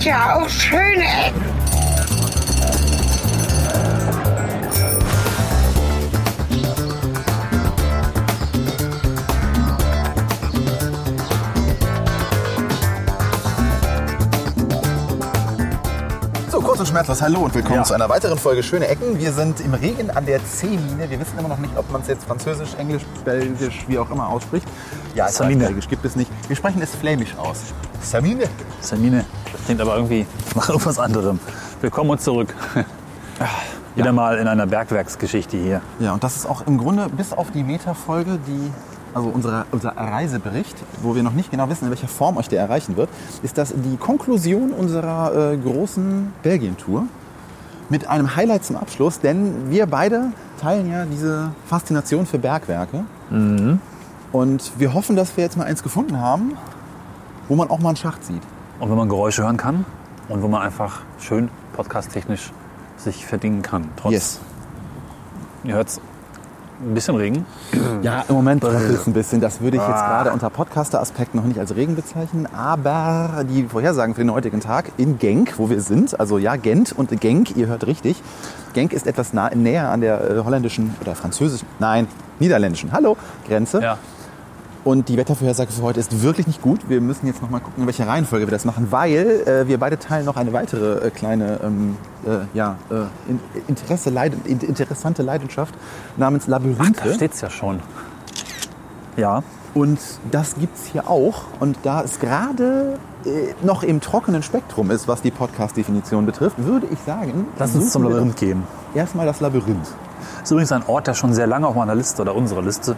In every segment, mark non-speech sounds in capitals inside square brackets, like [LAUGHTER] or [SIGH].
gibt ja auch schöne Ecken. So, kurz und schmerzlos, hallo und willkommen Ja. zu einer weiteren Folge Schöne Ecken. Wir sind im Regen an der C-Mine. Wir wissen immer noch nicht, ob man es jetzt französisch, englisch, belgisch, wie auch immer ausspricht. Ja, ich weiß, Samine. belgisch gibt es nicht. Wir sprechen es flämisch aus. Samine. Samine, klingt aber irgendwie nach irgendwas anderem. Willkommen und zurück. [LAUGHS] Wieder mal in einer Bergwerksgeschichte hier. Ja, und das ist auch im Grunde bis auf die Meta-Folge, die, also unsere, unser Reisebericht, wo wir noch nicht genau wissen, in welcher Form euch der erreichen wird, ist das die Konklusion unserer äh, großen Belgien-Tour mit einem Highlight zum Abschluss, denn wir beide teilen ja diese Faszination für Bergwerke. Und wir hoffen, dass wir jetzt mal eins gefunden haben, wo man auch mal einen Schacht sieht. Und wenn man Geräusche hören kann und wo man einfach schön podcasttechnisch sich verdingen kann. Trotz, Yes. ihr hört ein bisschen Regen. [CLEARS THROAT] Ja, im Moment bröckelt es ein bisschen. Das würde ich jetzt gerade unter Podcaster-Aspekt noch nicht als Regen bezeichnen. Aber die Vorhersagen für den heutigen Tag in Genk, wo wir sind, also ja, Gent und Genk, ihr hört richtig. Genk ist etwas nah, näher an der äh, holländischen oder französischen, nein, niederländischen, hallo, Grenze. Ja. Und die Wettervorhersage für heute ist wirklich nicht gut. Wir müssen jetzt noch mal gucken, in welcher Reihenfolge wir das machen, weil äh, wir beide teilen noch eine weitere äh, kleine ähm, äh, ja, äh, in, Interesse, Leid, in, interessante Leidenschaft namens Labyrinthe. Da steht's ja schon. Ja, Und das gibt es hier auch. Und da es gerade äh, noch im trockenen Spektrum ist, was die Podcast-Definition betrifft, würde ich sagen, lass uns zum Labyrinth gehen. Erstmal das Labyrinth. Ist übrigens ein Ort, der schon sehr lange auf meiner Liste oder unserer Liste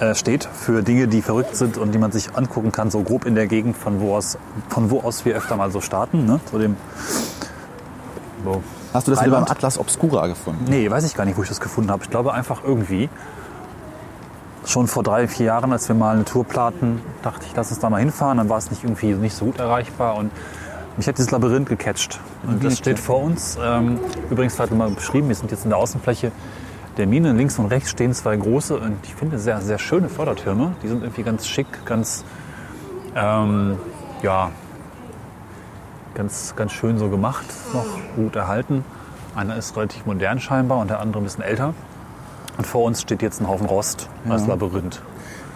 äh, steht für Dinge, die verrückt sind und die man sich angucken kann, so grob in der Gegend, von wo aus, von wo aus wir öfter mal so starten. Ne? Zu dem, so. Hast du das wieder beim Rheinland? Atlas Obscura gefunden? Nee, weiß ich gar nicht, wo ich das gefunden habe. Ich glaube einfach irgendwie. Schon vor drei, vier Jahren, als wir mal eine Tour planten, dachte ich, lass uns da mal hinfahren. Dann war es nicht irgendwie nicht so gut erreichbar und mich hat dieses Labyrinth gecatcht. Und das steht vor uns. Ähm, übrigens vielleicht mal beschrieben, wir sind jetzt in der Außenfläche der Mine. Links und rechts stehen zwei große und ich finde sehr, sehr schöne Fördertürme. Die sind irgendwie ganz schick, ganz, ähm, ja, ganz, ganz schön so gemacht, noch gut erhalten. Einer ist relativ modern scheinbar und der andere ein bisschen älter. Und vor uns steht jetzt ein Haufen Rost als Labyrinth.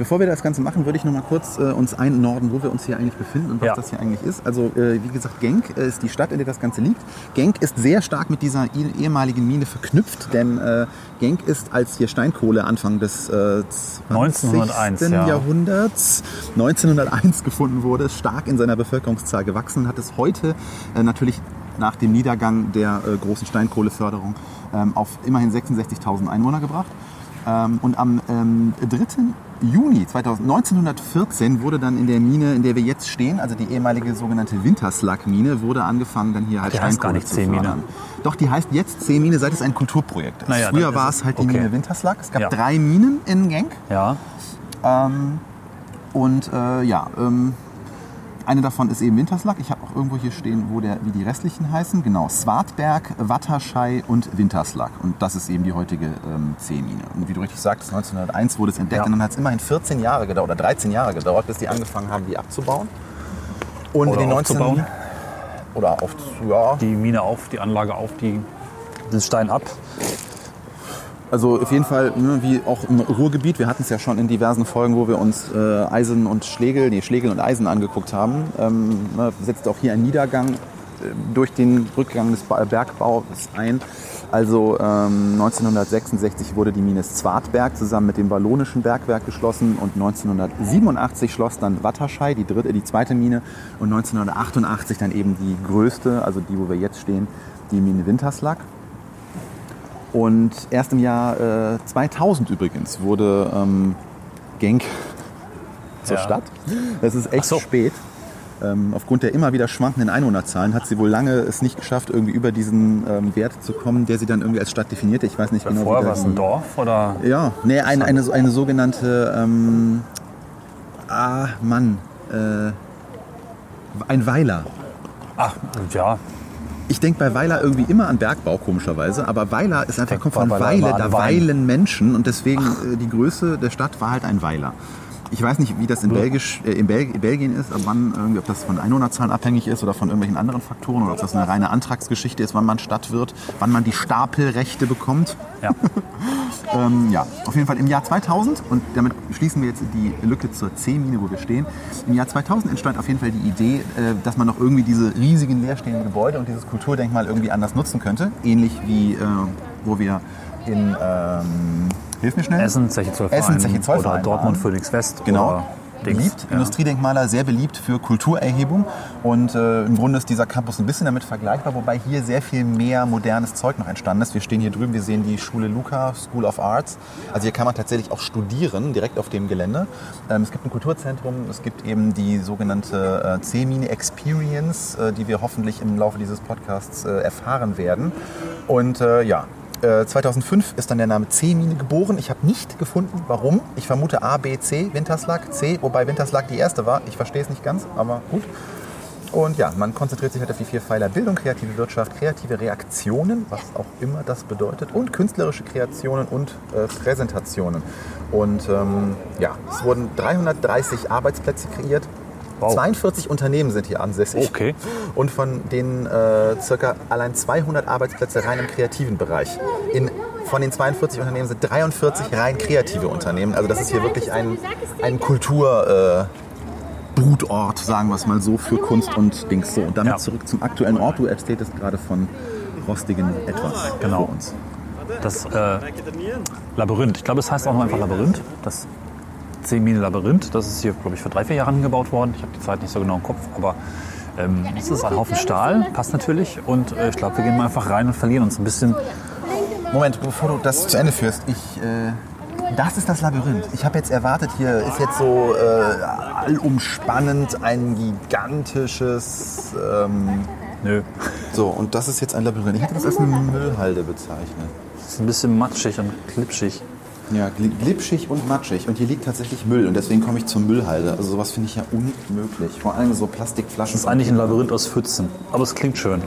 Bevor wir das Ganze machen, würde ich noch mal kurz äh, uns einnorden, wo wir uns hier eigentlich befinden und was Ja. das hier eigentlich ist. Also äh, wie gesagt, Genk äh, ist die Stadt, in der das Ganze liegt. Genk ist sehr stark mit dieser eh- ehemaligen Mine verknüpft, denn äh, Genk ist als hier Steinkohle Anfang des äh, 20. 1901, ja. Jahrhunderts 1901 gefunden wurde, stark in seiner Bevölkerungszahl gewachsen und hat es heute äh, natürlich nach dem Niedergang der äh, großen Steinkohleförderung ähm, auf immerhin 66.000 Einwohner gebracht. Ähm, und am ähm, 3. Juni 2000, 1914 wurde dann in der Mine, in der wir jetzt stehen, also die ehemalige sogenannte Winterslag-Mine, wurde angefangen, dann hier halt Die heißt gar nicht C-Mine. Doch, die heißt jetzt C-Mine, seit es ein Kulturprojekt ist. Naja, Früher war es- halt die okay. Mine Winterslag. Es gab Ja. drei Minen in Genk. Ja, Und äh, ja, ähm, eine davon ist eben Winterslag. Ich habe auch irgendwo hier stehen, wo der, wie die restlichen heißen. Genau, Swartberg, Watterschei und Winterslag. Und das ist eben die heutige ähm, C-Mine. Und wie du richtig sagtest, 1901 wurde es entdeckt Ja. und dann hat es immerhin 14 Jahre gedauert oder 13 Jahre gedauert, bis die angefangen haben, die abzubauen. Und Oder in den 19 aufzubauen. Oder auf, ja, die Mine auf, die Anlage auf, die, den Stein ab. Also auf jeden Fall, ne, wie auch im Ruhrgebiet, wir hatten es ja schon in diversen Folgen, wo wir uns äh, Eisen und Schlegel, nee, Schlegel und Eisen angeguckt haben, ähm, ne, setzt auch hier ein Niedergang äh, durch den Rückgang des Ba- Bergbaus ein. Also ähm, 1966 wurde die Mine Zwartberg zusammen mit dem Wallonischen Bergwerk geschlossen und 1987 schloss dann Watterschei, die, dritte, die zweite Mine, und 1988 dann eben die größte, also die, wo wir jetzt stehen, die Mine Winterslag. Und erst im Jahr äh, 2000 übrigens wurde ähm, Genk [LAUGHS] zur Ja. Stadt. Das ist echt so. spät. Ähm, aufgrund der immer wieder schwankenden Einwohnerzahlen hat sie wohl lange es nicht geschafft, irgendwie über diesen ähm, Wert zu kommen, der sie dann irgendwie als Stadt definierte. Ich weiß nicht genau, Vorher wie war der es ein Dorf oder? Ja, nee, eine, eine, so- eine sogenannte, ähm, ah, Mann, äh, ein Weiler. Ach, ja, Ich denke bei Weiler irgendwie immer an Bergbau, komischerweise. Aber Weiler ist einfach, kommt von Weiler Weile, da weilen Menschen. Und deswegen äh, die Größe der Stadt war halt ein Weiler. Ich weiß nicht, wie das in, Belgisch, äh, in Bel Belgien ist, ab wann irgendwie, ob das von Einwohnerzahlen abhängig ist oder von irgendwelchen anderen Faktoren oder ob das eine reine Antragsgeschichte ist, wann man Stadt wird, wann man die Stapelrechte bekommt. Ja. [LAUGHS] Ähm, ja, auf jeden Fall im Jahr 2000, und damit schließen wir jetzt die Lücke zur C-Mine, wo wir stehen. Im Jahr 2000 entstand auf jeden Fall die Idee, äh, dass man noch irgendwie diese riesigen leerstehenden Gebäude und dieses Kulturdenkmal irgendwie anders nutzen könnte. Ähnlich wie, äh, wo wir in, ähm, hilf mir schnell. Essen, Zeche Zollverein Essen, Zeche Zollverein oder Dortmund. Phoenix West. Genau. Beliebt, Ja. Industriedenkmaler, sehr beliebt für Kulturerhebung. Und äh, im Grunde ist dieser Campus ein bisschen damit vergleichbar, wobei hier sehr viel mehr modernes Zeug noch entstanden ist. Wir stehen hier drüben, wir sehen die Schule Luca, School of Arts. Also hier kann man tatsächlich auch studieren, direkt auf dem Gelände. Ähm, es gibt ein Kulturzentrum, es gibt eben die sogenannte äh, C-Mine Experience, äh, die wir hoffentlich im Laufe dieses Podcasts äh, erfahren werden. Und äh, ja, äh, 2005 ist dann der Name C-Mine geboren. Ich habe nicht gefunden, warum. Ich vermute A, B, C, Winterslag, C, wobei Winterslag die erste war. Ich verstehe es nicht ganz, aber gut. Und ja, man konzentriert sich halt auf die vier Pfeiler Bildung, kreative Wirtschaft, kreative Reaktionen, was auch immer das bedeutet, und künstlerische Kreationen und äh, Präsentationen. Und ähm, ja, es wurden 330 Arbeitsplätze kreiert. Wow. 42 Unternehmen sind hier ansässig. Okay. Und von denen äh, circa allein 200 Arbeitsplätze rein im kreativen Bereich. In, von den 42 Unternehmen sind 43 rein kreative Unternehmen. Also das ist hier wirklich ein, ein Kultur... Äh, Brutort, sagen wir es mal so, für Kunst und Dings so. Und damit Ja. zurück zum aktuellen Ort. Du erzähltest gerade von rostigen etwas Genau. uns. Das äh, Labyrinth. Ich glaube, es heißt auch noch einfach Labyrinth. Das 10 Mine Labyrinth. Das ist hier, glaube ich, vor drei, vier Jahren gebaut worden. Ich habe die Zeit nicht so genau im Kopf, aber ähm, es ist ein Haufen Stahl, passt natürlich. Und äh, ich glaube, wir gehen mal einfach rein und verlieren uns ein bisschen. Moment, bevor du das zu Ende führst, ich. Äh, das ist das Labyrinth. Ich habe jetzt erwartet, hier ist jetzt so äh, allumspannend ein gigantisches. Ähm, Nö. so, und das ist jetzt ein Labyrinth. Ich hätte das als eine Müllhalde bezeichnet. Es ist ein bisschen matschig und klitschig. Ja, gl- glitschig und matschig. Und hier liegt tatsächlich Müll. Und deswegen komme ich zur Müllhalde. Also sowas finde ich ja unmöglich. Vor allem so Plastikflaschen. Das ist eigentlich ein Labyrinth aus Pfützen. Aber es klingt schön.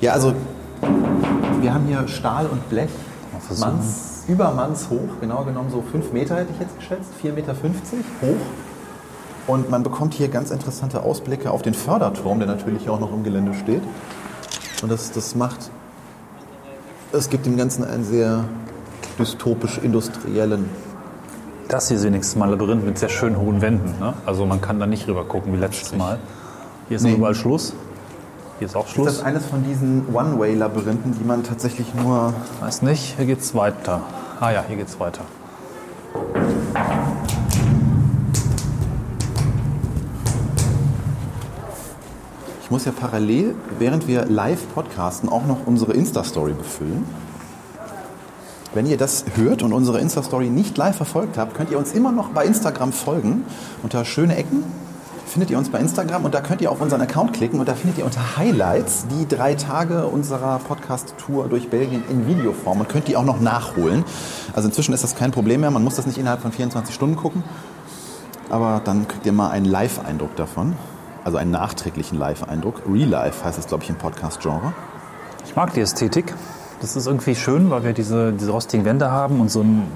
Ja, also wir haben hier Stahl und Blech. Manns, über Manns hoch, genau genommen so 5 Meter hätte ich jetzt geschätzt, 4,50 Meter hoch. Und man bekommt hier ganz interessante Ausblicke auf den Förderturm, der natürlich auch noch im Gelände steht. Und das, das macht, es gibt dem Ganzen einen sehr dystopisch-industriellen. Das hier ist wenigstens mal ein Labyrinth mit sehr schön hohen Wänden. Ne? Also man kann da nicht rüber gucken wie letztes Mal. Hier ist Nee. überall Schluss. Hier ist auch Ist Schluss. das eines von diesen One-Way-Labyrinthen, die man tatsächlich nur Weiß nicht, hier geht's weiter. Ah ja, hier geht's weiter. Ich muss ja parallel, während wir live podcasten, auch noch unsere Insta-Story befüllen. Wenn ihr das hört und unsere Insta-Story nicht live verfolgt habt, könnt ihr uns immer noch bei Instagram folgen. Unter Schöne Ecken findet ihr uns bei Instagram und da könnt ihr auf unseren Account klicken und da findet ihr unter Highlights die drei Tage unserer Podcast-Tour durch Belgien in Videoform und könnt die auch noch nachholen. Also inzwischen ist das kein Problem mehr, man muss das nicht innerhalb von 24 Stunden gucken. Aber dann kriegt ihr mal einen Live-Eindruck davon. Also einen nachträglichen Live-Eindruck. Real Life heißt es, glaube ich, im Podcast-Genre. Ich mag die Ästhetik. Das ist irgendwie schön, weil wir diese, diese rostigen Wände haben und so ein,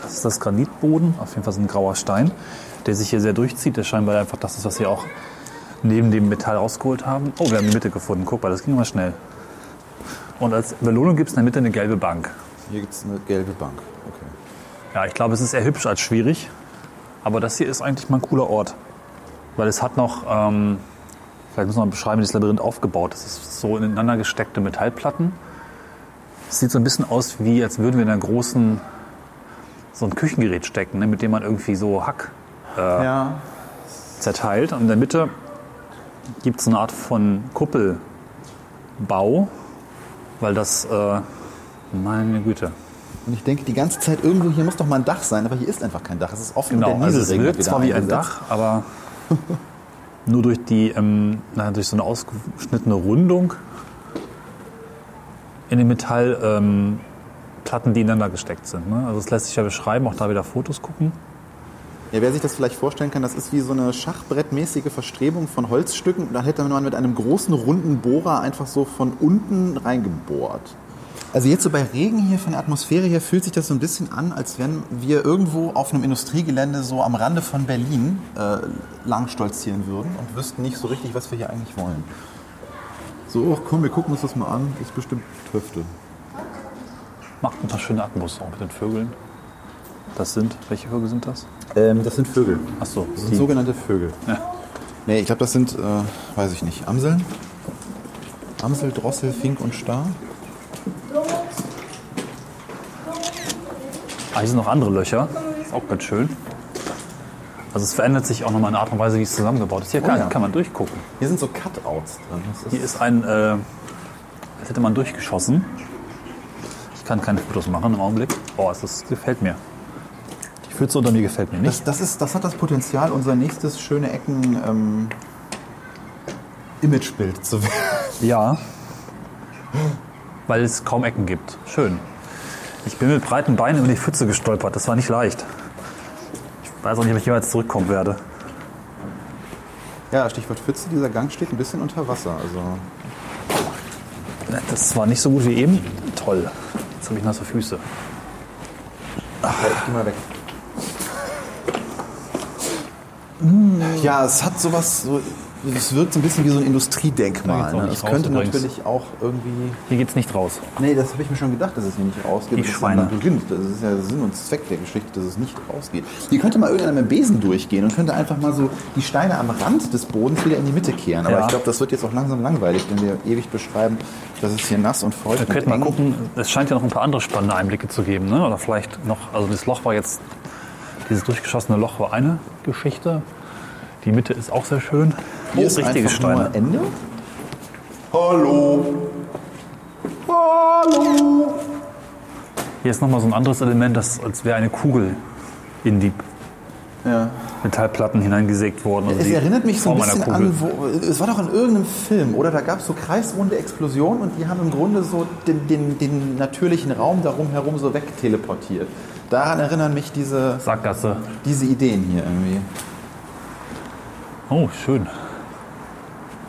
das ist das Granitboden, auf jeden Fall so ein grauer Stein, der sich hier sehr durchzieht. Der scheinbar einfach das ist, was wir auch neben dem Metall rausgeholt haben. Oh, wir haben die Mitte gefunden. Guck mal, das ging mal schnell. Und als Belohnung gibt es in der Mitte eine gelbe Bank. Hier gibt es eine gelbe Bank. Okay. Ja, ich glaube, es ist eher hübsch als schwierig. Aber das hier ist eigentlich mal ein cooler Ort. Weil es hat noch, ähm, vielleicht muss man beschreiben, wie das Labyrinth aufgebaut ist. Es ist so ineinander gesteckte Metallplatten. Es sieht so ein bisschen aus, wie als würden wir in einer großen, so ein Küchengerät stecken, ne, mit dem man irgendwie so Hack Ja. zerteilt. Und in der Mitte gibt es eine Art von Kuppelbau, weil das, äh, meine Güte, Und ich denke die ganze Zeit, irgendwo hier muss doch mal ein Dach sein, aber hier ist einfach kein Dach. Es ist offen Genau, und der also es wirkt zwar wie ein. Dach, aber [LAUGHS] nur durch die, ähm, na, durch so eine ausgeschnittene Rundung in den Metallplatten, ähm, die ineinander gesteckt sind. Ne? Also es lässt sich ja beschreiben, auch da wieder Fotos gucken. Ja, wer sich das vielleicht vorstellen kann, das ist wie so eine schachbrettmäßige Verstrebung von Holzstücken. Da hätte man mit einem großen runden Bohrer einfach so von unten reingebohrt. Also jetzt so bei Regen hier von der Atmosphäre her fühlt sich das so ein bisschen an, als wenn wir irgendwo auf einem Industriegelände so am Rande von Berlin äh, lang stolzieren würden und wüssten nicht so richtig, was wir hier eigentlich wollen. So, ach komm, wir gucken uns das mal an. Das ist bestimmt Töfte. Macht ein paar schöne Atmos auch mit den Vögeln. Das sind, welche Vögel sind das? Ähm, das sind Vögel. Ach so, Das sind die. sogenannte Vögel. Ja. Nee, ich glaube, das sind, äh, weiß ich nicht, Amseln? Amsel, Drossel, Fink und Star? Ah, hier sind noch andere Löcher. Ist auch ganz schön. Also es verändert sich auch nochmal in der Art und Weise, wie es zusammengebaut ist. Hier kann, ja. kann man durchgucken. Hier sind so Cutouts drin. Das Hier ist ein, äh, als hätte man durchgeschossen. Ich kann keine Fotos machen im Augenblick. Oh, das gefällt mir. Die Pfütze unter mir gefällt mir nicht. Das, das, ist, das hat das Potenzial, unser nächstes schöne Ecken ähm, Imagebild zu [LAUGHS] werden. Ja. Weil es kaum Ecken gibt. Schön. Ich bin mit breiten Beinen über die Pfütze gestolpert. Das war nicht leicht. Ich weiß auch nicht, ob ich jemals zurückkommen werde. Ja, Stichwort Pfütze, dieser Gang steht ein bisschen unter Wasser. Also Das war nicht so gut wie eben. Toll. Jetzt habe ich nasse Füße. Halt, geh mal weg. Ja, es hat sowas, so, es wirkt so ein bisschen wie so ein Industriedenkmal. Ne? raus könnte übrigens. natürlich auch irgendwie. Hier geht's nicht raus. Nee, das habe ich mir schon gedacht, dass es hier nicht rausgeht. Die Das ist Schweine. ein Labyrinth. Das ist ja Sinn und Zweck der Geschichte, dass es nicht rausgeht. Hier könnte mal irgendeiner mit dem Besen durchgehen und könnte einfach mal so die Steine am Rand des Bodens wieder in die Mitte kehren. Aber Ja. ich glaube, das wird jetzt auch langsam langweilig, wenn wir ewig beschreiben, dass es hier nass und feucht Wir und könnten mal gucken, es scheint ja noch ein paar andere spannende Einblicke zu geben. Ne? Oder vielleicht noch, also das Loch war jetzt, dieses durchgeschossene Loch war eine Geschichte. Die Mitte ist auch sehr schön. Hier Oh, ist richtige Steine. Ende. Hallo. Hallo. Hier ist nochmal so ein anderes Element, das als wäre eine Kugel in die Ja. Metallplatten hineingesägt worden. Also Es erinnert mich so ein bisschen an, wo, es war doch in irgendeinem Film, oder? Da gab es so kreisrunde Explosionen und die haben im Grunde so den, den, den natürlichen Raum darum herum so wegteleportiert. Daran erinnern mich diese, Sackgasse. diese Ideen hier irgendwie. Oh, schön.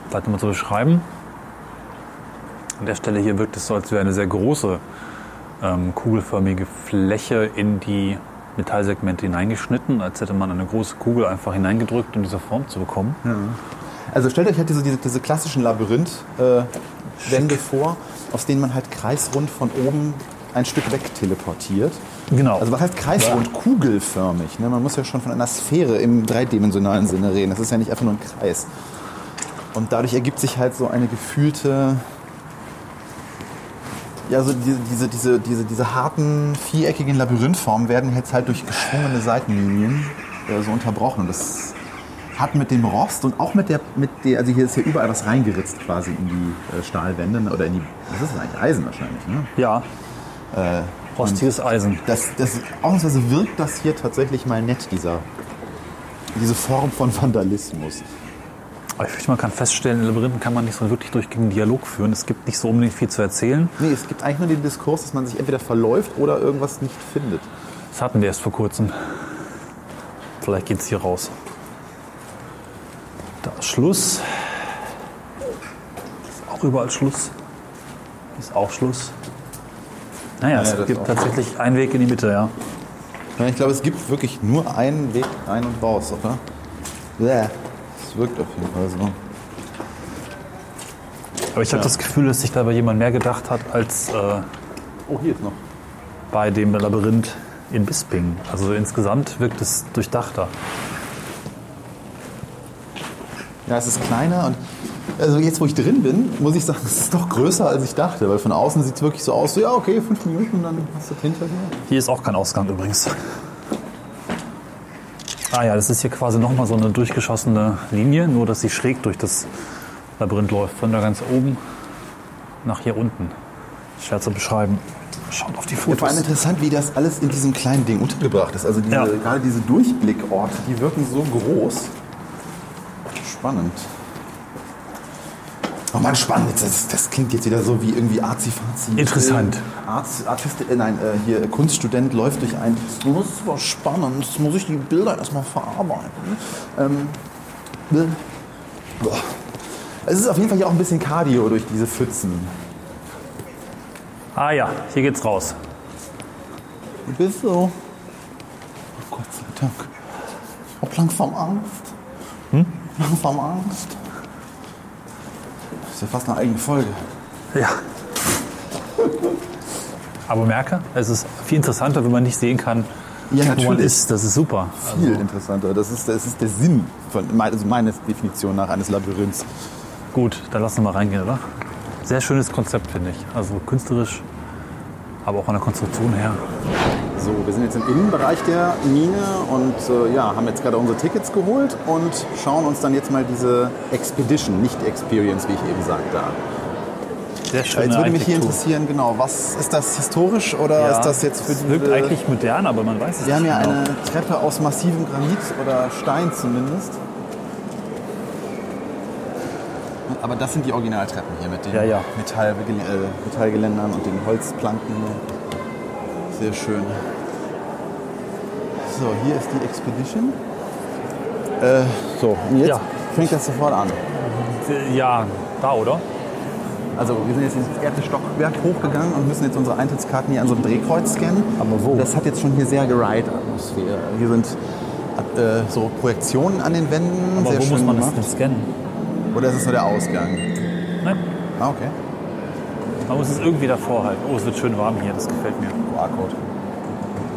Vielleicht mal zu beschreiben. An der Stelle hier wirkt es so, als wäre eine sehr große ähm, kugelförmige Fläche in die Metallsegmente hineingeschnitten, als hätte man eine große Kugel einfach hineingedrückt, um diese Form zu bekommen. Also stellt euch halt diese, diese, diese klassischen Labyrinth-Wände vor, aus denen man halt kreisrund von oben ein Stück weg teleportiert. Genau. Also was heißt kreisrund? Kugelförmig. Ne? Man muss ja schon von einer Sphäre im dreidimensionalen Sinne reden. Das ist ja nicht einfach nur ein Kreis. Und dadurch ergibt sich halt so eine gefühlte, ja, so diese, diese, diese, diese, diese harten, viereckigen Labyrinthformen werden jetzt halt durch geschwungene Seitenlinien äh, so unterbrochen. Und das hat mit dem Rost und auch mit der, mit der, also hier ist ja überall was reingeritzt quasi in die äh, Stahlwände oder in die, was ist das eigentlich? Eisen wahrscheinlich, ne? Ja. Rostiges Eisen. Das, das, ausnahmsweise wirkt das hier tatsächlich mal nett, dieser, diese Form von Vandalismus. Aber ich fürchte, man kann feststellen, in Labyrinthen kann man nicht so wirklich durchgehenden Dialog führen. Es gibt nicht so unbedingt viel zu erzählen. Nee, es gibt eigentlich nur den Diskurs, dass man sich entweder verläuft oder irgendwas nicht findet. Das hatten wir erst vor kurzem. Vielleicht geht es hier raus. Da ist Schluss. Ist auch überall Schluss. Ist auch Schluss. Naja, es gibt tatsächlich einen Weg in die Mitte, ja. Ja, ich glaube, es gibt wirklich nur einen Weg ein und raus, oder? Ja, es wirkt auf jeden Fall so. Aber ich habe das Gefühl, dass sich dabei jemand mehr gedacht hat als äh, Oh, hier ist noch. bei dem Labyrinth in Bisping. Also insgesamt wirkt es durchdachter. Ja, es ist kleiner und also jetzt, wo ich drin bin, muss ich sagen, [LAUGHS] es ist doch größer, als ich dachte. Weil von außen sieht es wirklich so aus, so ja, okay, fünf Minuten, dann hast du das hinter dir. Hier ist auch kein Ausgang übrigens. Ah ja, das ist hier quasi nochmal so eine durchgeschossene Linie, nur dass sie schräg durch das Labyrinth läuft. Von da ganz oben nach hier unten. Schwer zu beschreiben. Schaut auf die Ja, vor allem Fotos. interessant, wie das alles in diesem kleinen Ding untergebracht ist. Also diese, Ja. gerade diese Durchblickorte, die wirken so groß. Spannend. Oh Mann, spannend. Das, das klingt jetzt wieder so wie irgendwie Arzi-Fazi. Interessant. Arzt, Artist, äh, nein, äh, hier Kunststudent läuft durch ein. Das ist super spannend. Jetzt muss ich die Bilder erstmal verarbeiten. Ähm, äh, boah. es ist auf jeden Fall hier auch ein bisschen Cardio durch diese Pfützen. Ah ja, hier geht's raus. Du bist so. Oh Gott sei Dank. Hab langsam Angst. Hm? Langsam Angst. Das ist ja fast eine eigene Folge. Ja. Aber merke, es ist viel interessanter, wenn man nicht sehen kann, Ja, wo man natürlich. ist. Das ist super. Viel interessanter. Das ist, das ist der Sinn von also meiner Definition nach eines Labyrinths. Gut, dann lassen wir mal reingehen, oder? Sehr schönes Konzept, finde ich. Also künstlerisch, aber auch von der Konstruktion her. So, wir sind jetzt im Innenbereich der Mine und äh, ja, haben jetzt gerade unsere Tickets geholt und schauen uns dann jetzt mal diese Expedition, nicht Experience, wie ich eben sagte, an. Sehr schöne Jetzt würde mich hier interessieren, genau, was ist das historisch oder Ja, ist das jetzt für es die, wirkt äh, eigentlich modern, aber man weiß es Wir haben nicht ja genau. eine Treppe aus massivem Granit oder Stein zumindest. Aber das sind die Originaltreppen hier mit den Ja, ja. Äh, Metallgeländern und den Holzplanken. Sehr schön. So, hier ist die Expedition. Äh, so, und jetzt Ja. fängt das sofort an. Ja, da, oder? Also wir sind jetzt ins erste Stockwerk hochgegangen und müssen jetzt unsere Eintrittskarten hier an so einem Drehkreuz scannen. Aber wo? Das hat jetzt schon hier sehr Geride-Atmosphäre. Hier sind äh, so Projektionen an den Wänden. Aber sehr wo schön muss man das gemacht. denn scannen? Oder ist es nur der Ausgang? Nein, Ah, okay. Man muss es irgendwie davor halten. Oh, es wird schön warm hier, das gefällt mir. QR-Code.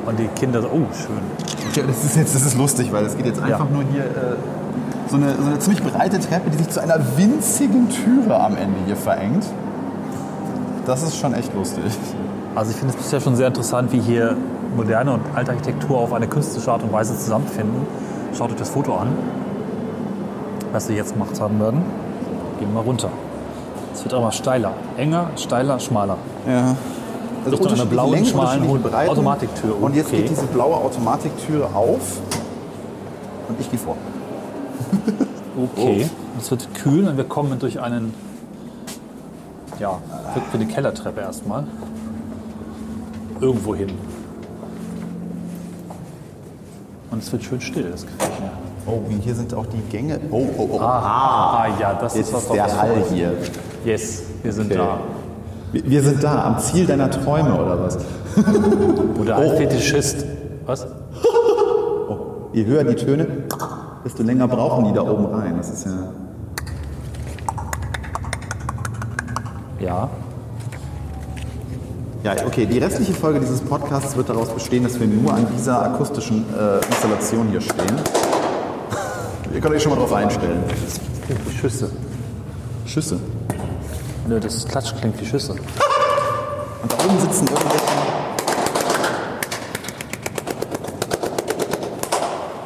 Und die Kinder, so, oh, schön. Okay, das ist jetzt das ist lustig, weil es geht jetzt einfach nur hier äh, so, eine, so eine ziemlich breite Treppe, die sich zu einer winzigen Türe am Ende hier verengt. Das ist schon echt lustig. Also ich finde es bisher schon sehr interessant, wie hier moderne und alte Architektur auf eine künstlerische Art und Weise zusammenfinden. Schaut euch das Foto an, was wir jetzt gemacht haben werden. Gehen wir mal runter. Es wird mal steiler. Enger, steiler, schmaler. Ja. Also Richtung einer blauen, Längen, schmalen Breiten. Automatiktür. Und jetzt Okay. geht diese blaue Automatiktür auf und ich gehe vor. Okay. [LAUGHS] Es wird kühl und wir kommen durch einen, ja, wie eine Kellertreppe erstmal. Irgendwo hin. Und es wird schön still, das gefällt mir. Oh, und hier sind auch die Gänge. Oh, oh, oh. Ah, ja, das Jetzt ist was ist der Hall hier. Yes, wir sind Okay. da. Wir sind da, am Ziel deiner Träume oder was? [LAUGHS] Wo der Altfetischist. Was? [LAUGHS] Je höher die Töne, desto länger brauchen die da oben rein. Das ist ja. Ja. Ja, okay, die restliche Folge dieses Podcasts wird daraus bestehen, dass wir nur an dieser akustischen äh, Installation hier stehen. [LAUGHS] Ihr könnt euch schon mal drauf einstellen. Schüsse. Schüsse. Nö, das Klatsch klingt wie Schüsse. Und da oben sitzen irgendwelche.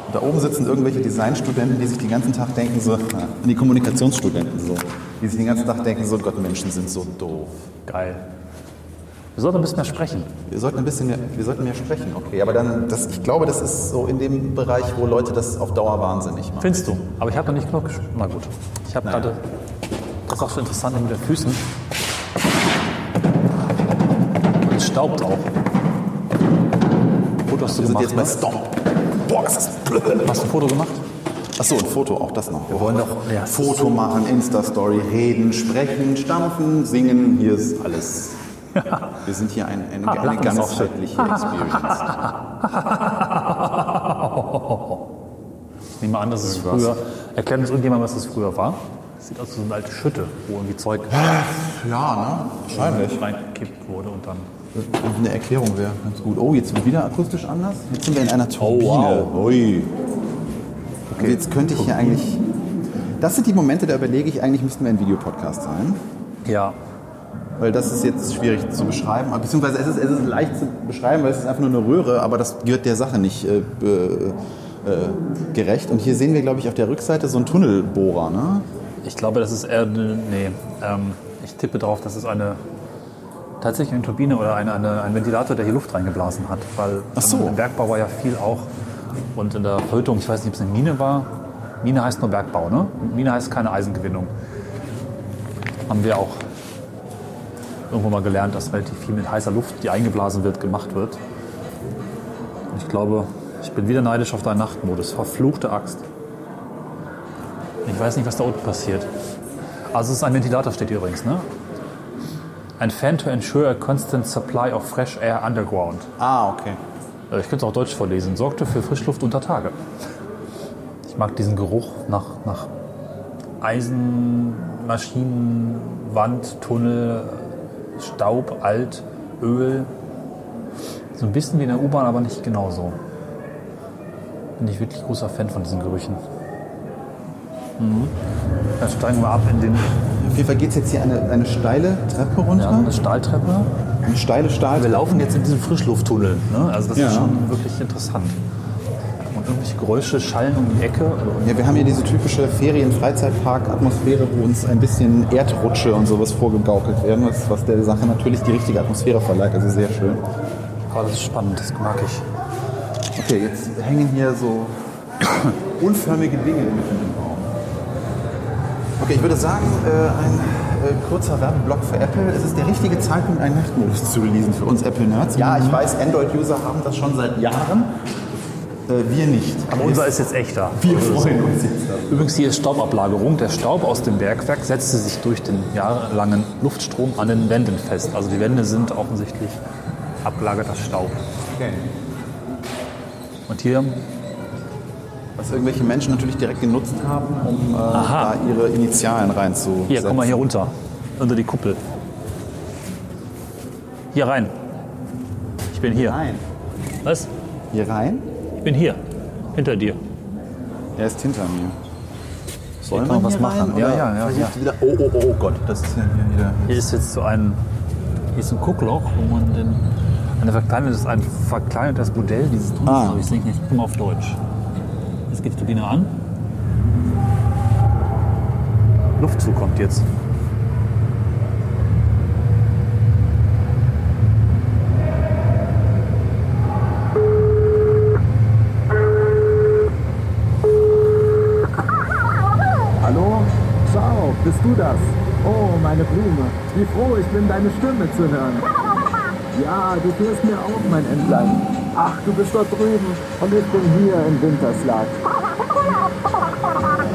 Und Da oben sitzen irgendwelche Designstudenten, die sich den ganzen Tag denken so, ah, die Kommunikationsstudenten so, die sich den ganzen Tag denken so, Gott, Menschen sind so doof. Geil. Wir sollten ein bisschen mehr sprechen. Wir sollten ein bisschen mehr, wir sollten mehr sprechen, okay. Aber dann, das, ich glaube, das ist so in dem Bereich, wo Leute das auf Dauer wahnsinnig machen. Findest du? Aber ich habe noch nicht genug gesprochen. Na gut. Ich habe gerade. Das ist auch so interessant mit den Füßen. Und es staubt auch. Fotos du Wir sind gemacht? jetzt bei ne? Stomp. Boah, ist das blöd. Hast du ein Foto gemacht? Achso, ein Foto, auch das noch. Wir wollen doch- ja. Foto machen, Insta-Story, reden, sprechen, stampfen, singen, hier ist alles. [LAUGHS] Wir sind hier ein, eine, eine lachen ist auch schön. ganzheitliche Experience. [LAUGHS] Ich nehme an, dass es früher. Erklärt uns irgendjemand, was das früher war? Das sieht aus wie so eine alte Schütte, wo irgendwie Zeug Ja, ne? Wahrscheinlich. reingekippt wurde und dann. Eine Erklärung wäre ganz gut. Oh, jetzt wird wieder akustisch anders. Jetzt sind wir in einer Turbine. wow. Ui. Okay. Jetzt könnte ich hier eigentlich. Das sind die Momente, da überlege ich, eigentlich müssten wir ein Videopodcast sein. Ja. Weil das ist jetzt schwierig zu beschreiben. Beziehungsweise es ist, es ist leicht zu beschreiben, weil es ist einfach nur eine Röhre, aber das gehört der Sache nicht äh, be- äh, gerecht. Und hier sehen wir, glaube ich, auf der Rückseite so einen Tunnelbohrer. Ne? Ich glaube, das ist eher. Nee. Ähm, ich tippe darauf, dass es eine. Tatsächlich eine Turbine oder eine, eine, ein Ventilator, der hier Luft reingeblasen hat. Weil Ach so. im Bergbau war ja viel auch. Und in der Verhüttung, ich weiß nicht, ob es eine Mine war. Mine heißt nur Bergbau, ne? Mine heißt keine Eisengewinnung. Haben wir auch irgendwo mal gelernt, dass relativ viel mit heißer Luft, die eingeblasen wird, gemacht wird. Und ich glaube, ich bin wieder neidisch auf deinen Nachtmodus. Verfluchte Axt. Ich weiß nicht, was da unten passiert. Also es ist ein Ventilator, steht hier übrigens, ne? Ein Fan to ensure a constant supply of fresh air underground. Ah, okay. Äh, Ich könnte es auch deutsch vorlesen. Sorgte für Frischluft unter Tage. Ich mag diesen Geruch nach, nach Eisen, Maschinen, Wand, Tunnel, Staub, Alt, Öl. So ein bisschen wie in der U-Bahn, aber nicht genauso. Bin ich wirklich großer Fan von diesen Gerüchen. Mhm. Dann steigen wir ab in den Auf jeden Fall geht es jetzt hier eine, eine steile Treppe runter. ja, eine Stahltreppe. Eine steile Wir Stahltreppe. laufen jetzt in diesem Frischlufttunnel. Ne? Also das Ja. ist schon wirklich interessant. Und irgendwelche Geräusche schallen um die Ecke. Ja, wir haben hier diese typische Ferien-Freizeitpark-Atmosphäre, wo uns ein bisschen Erdrutsche und sowas vorgegaukelt werden, was, was der Sache natürlich die richtige Atmosphäre verleiht. Also sehr schön. Oh, das ist spannend, das mag ich. Okay, jetzt hängen hier so [COUGHS] unförmige Dinge mitten im Raum. Okay, ich würde sagen, äh, ein äh, kurzer Werbeblock für Apple. Es ist der richtige Zeitpunkt, einen Nachtmodus zu releasen für uns Apple-Nerds. Ja, ich weiß, Android-User haben das schon seit Jahren. Äh, wir nicht. Aber unser ist jetzt echter. wir freuen uns jetzt. Übrigens hier ist Staubablagerung. Der Staub aus dem Bergwerk setzte sich durch den jahrelangen Luftstrom an den Wänden fest. Also die Wände sind offensichtlich abgelagerter Staub. Okay. Und hier, Was irgendwelche Menschen natürlich direkt genutzt haben, um äh, da ihre Initialen reinzusetzen. hier, komm mal hier runter. Unter die Kuppel. Hier rein. Ich bin hier. Nein. Was? Hier rein? Ich bin hier. Hinter dir. Er ist hinter mir. Soll man was machen. rein, Ja, ja, ja, ja. Wieder, oh, oh, oh Gott, das ist ja hier wieder. Hier ist jetzt so ein, hier ist ein Guckloch, wo man den, eine verkleinertes, ein verkleinertes Modell dieses Tunnels, Ah. ich denke nicht, mal auf Deutsch. Jetzt geht die Turbine an. Luftzug kommt jetzt. Hallo? Ciao, bist du das? Oh, meine Blume. Wie froh ich bin, deine Stimme zu hören. Ja, du fährst mir auch, mein Entlein. Ach, du bist dort drüben und ich bin hier im Winterschlag.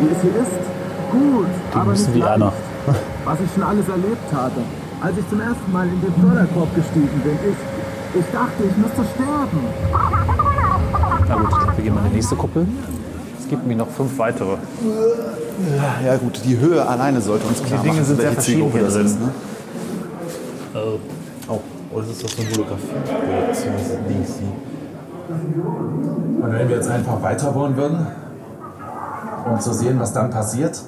Wie es hier ist? Gut, aber müssen nicht wie einer. [LAUGHS] Was ich schon alles erlebt habe. Als ich zum ersten Mal in den Förderkorb gestiegen bin, ich, ich dachte, ich müsste sterben. Na gut, ich glaube, wir gehen mal in die nächste Kuppel. Es gibt mir noch fünf weitere. Ja gut, die Höhe alleine sollte uns klar Dinge machen, sind sehr welche verschieden Zielgruppe hier ist. Ne? Das ist doch so eine Holographie-Projektion, das links. Und wenn wir jetzt einfach weiter wollen würden, um zu sehen, was dann passiert,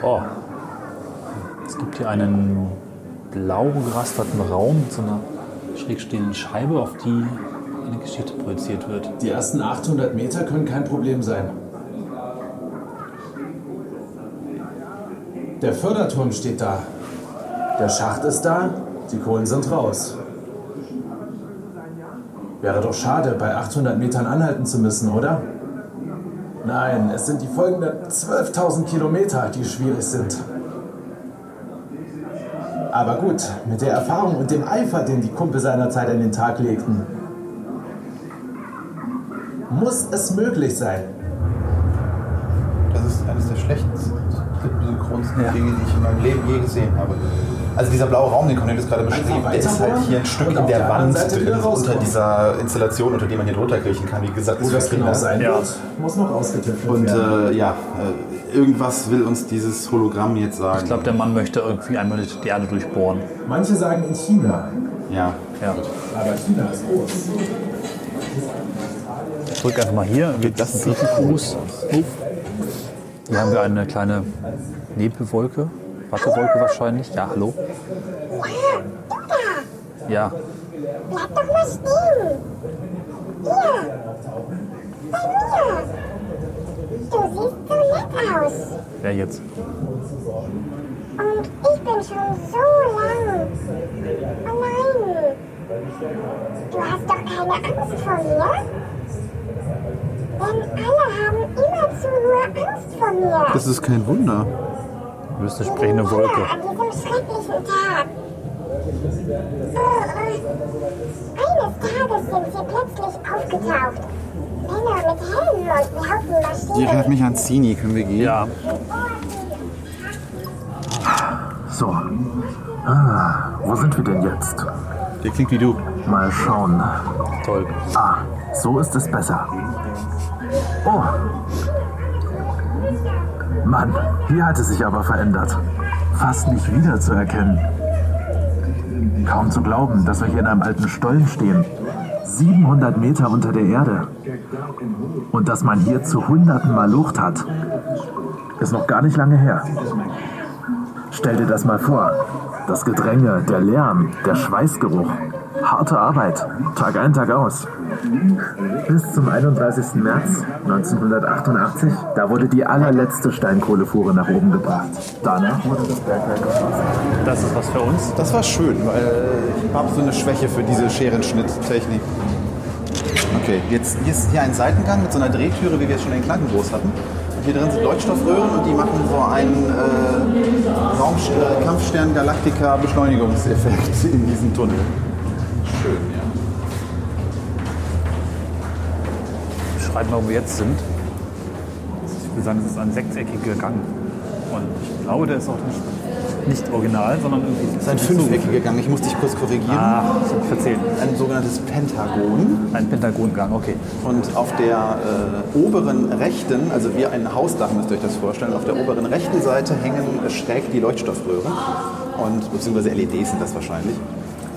Oh. Es gibt hier einen blau gerasterten Raum mit so einer schräg stehenden Scheibe, auf die eine Geschichte projiziert wird. die ersten 800 Meter können kein Problem sein. Der Förderturm steht da. Der Schacht ist da, die Kohlen sind raus. Wäre doch schade, bei 800 Metern anhalten zu müssen, oder? Nein, es sind die folgenden 12.000 Kilometer, die schwierig sind. Aber gut, mit der Erfahrung und dem Eifer, den die Kumpel seinerzeit an den Tag legten, muss es möglich sein. Das ist eines der schlechtesten synchronsten Dinge, die ich in meinem Leben je gesehen habe. Also dieser blaue Raum, den Cornelius gerade beschrieben, Einfach der ist halt hier ein Stück und in der Wand drin, unter dieser Installation, unter der man hier drunter kriechen kann. Wie gesagt, ist das genau Kinder. sein Ja. wird, muss noch Und werden. äh, ja, äh, irgendwas will uns dieses Hologramm jetzt sagen. Ich glaube, der Mann möchte irgendwie einmal die Erde durchbohren. Manche sagen in China, ja. Ja. aber China ist groß. Ich drücke einfach mal hier, das das ein Fuß. Hier haben wir eine kleine Nebelwolke. Wattewolke wahrscheinlich. Ja, hallo. Ja, Bleib doch mal stehen. Hier. Bei mir. Du siehst so nett aus. wer jetzt? Und ich bin schon so lang. Allein. Du hast doch keine Angst vor mir? Denn alle haben immerzu nur Angst vor mir. Das ist kein Wunder. Du bist eine sprechende Wolke. Hier, an diesem schrecklichen Tag. Eines Tages sind sie plötzlich aufgetaucht. Männer mit Helmen und lauten Die erinnert mich an Zini, können wir gehen? Ja, So. Ah, wo sind wir denn jetzt? Der klingt wie du. Mal schauen. Toll. Ah, so ist es besser. Oh. Mann, hier hat es sich aber verändert. Fast nicht wiederzuerkennen. Kaum zu glauben, dass wir hier in einem alten Stollen stehen. 700 Meter unter der Erde. Und dass man hier zu Hunderten mal Luft hat. Ist noch gar nicht lange her. Stell dir das mal vor. Das Gedränge, der Lärm, der Schweißgeruch. Harte Arbeit, Tag ein, Tag aus. Bis zum 31. März 1988, da wurde die allerletzte Steinkohlefuhre nach oben gebracht. Danach wurde das Bergwerk geschlossen. Das ist was für uns. Das war schön, weil ich habe so eine Schwäche für diese Scherenschnitttechnik. Okay, jetzt hier ist hier ein Seitengang mit so einer Drehtüre, wie wir es schon in Klankengroß hatten. Und hier drin sind Leuchtstoffröhren und die machen so einen äh, Raum äh, Kampfstern Galactica Beschleunigungseffekt [LAUGHS] in diesem Tunnel. Schön, ja. Beschreiben wo wir jetzt sind. Ich würde sagen, es ist ein sechseckiger Gang. Und ich glaube, der ist auch nicht, nicht original, sondern irgendwie. Das ist ein fünfeckiger Gang, ich muss dich kurz korrigieren. Ah, ich hab verzählt. Ein sogenanntes Pentagon. Ein Pentagongang, okay. Und auf der äh, oberen rechten, also wie ein Hausdach müsst ihr euch das vorstellen, auf der oberen rechten Seite hängen schräg die Leuchtstoffröhren. Und, beziehungsweise LEDs sind das wahrscheinlich.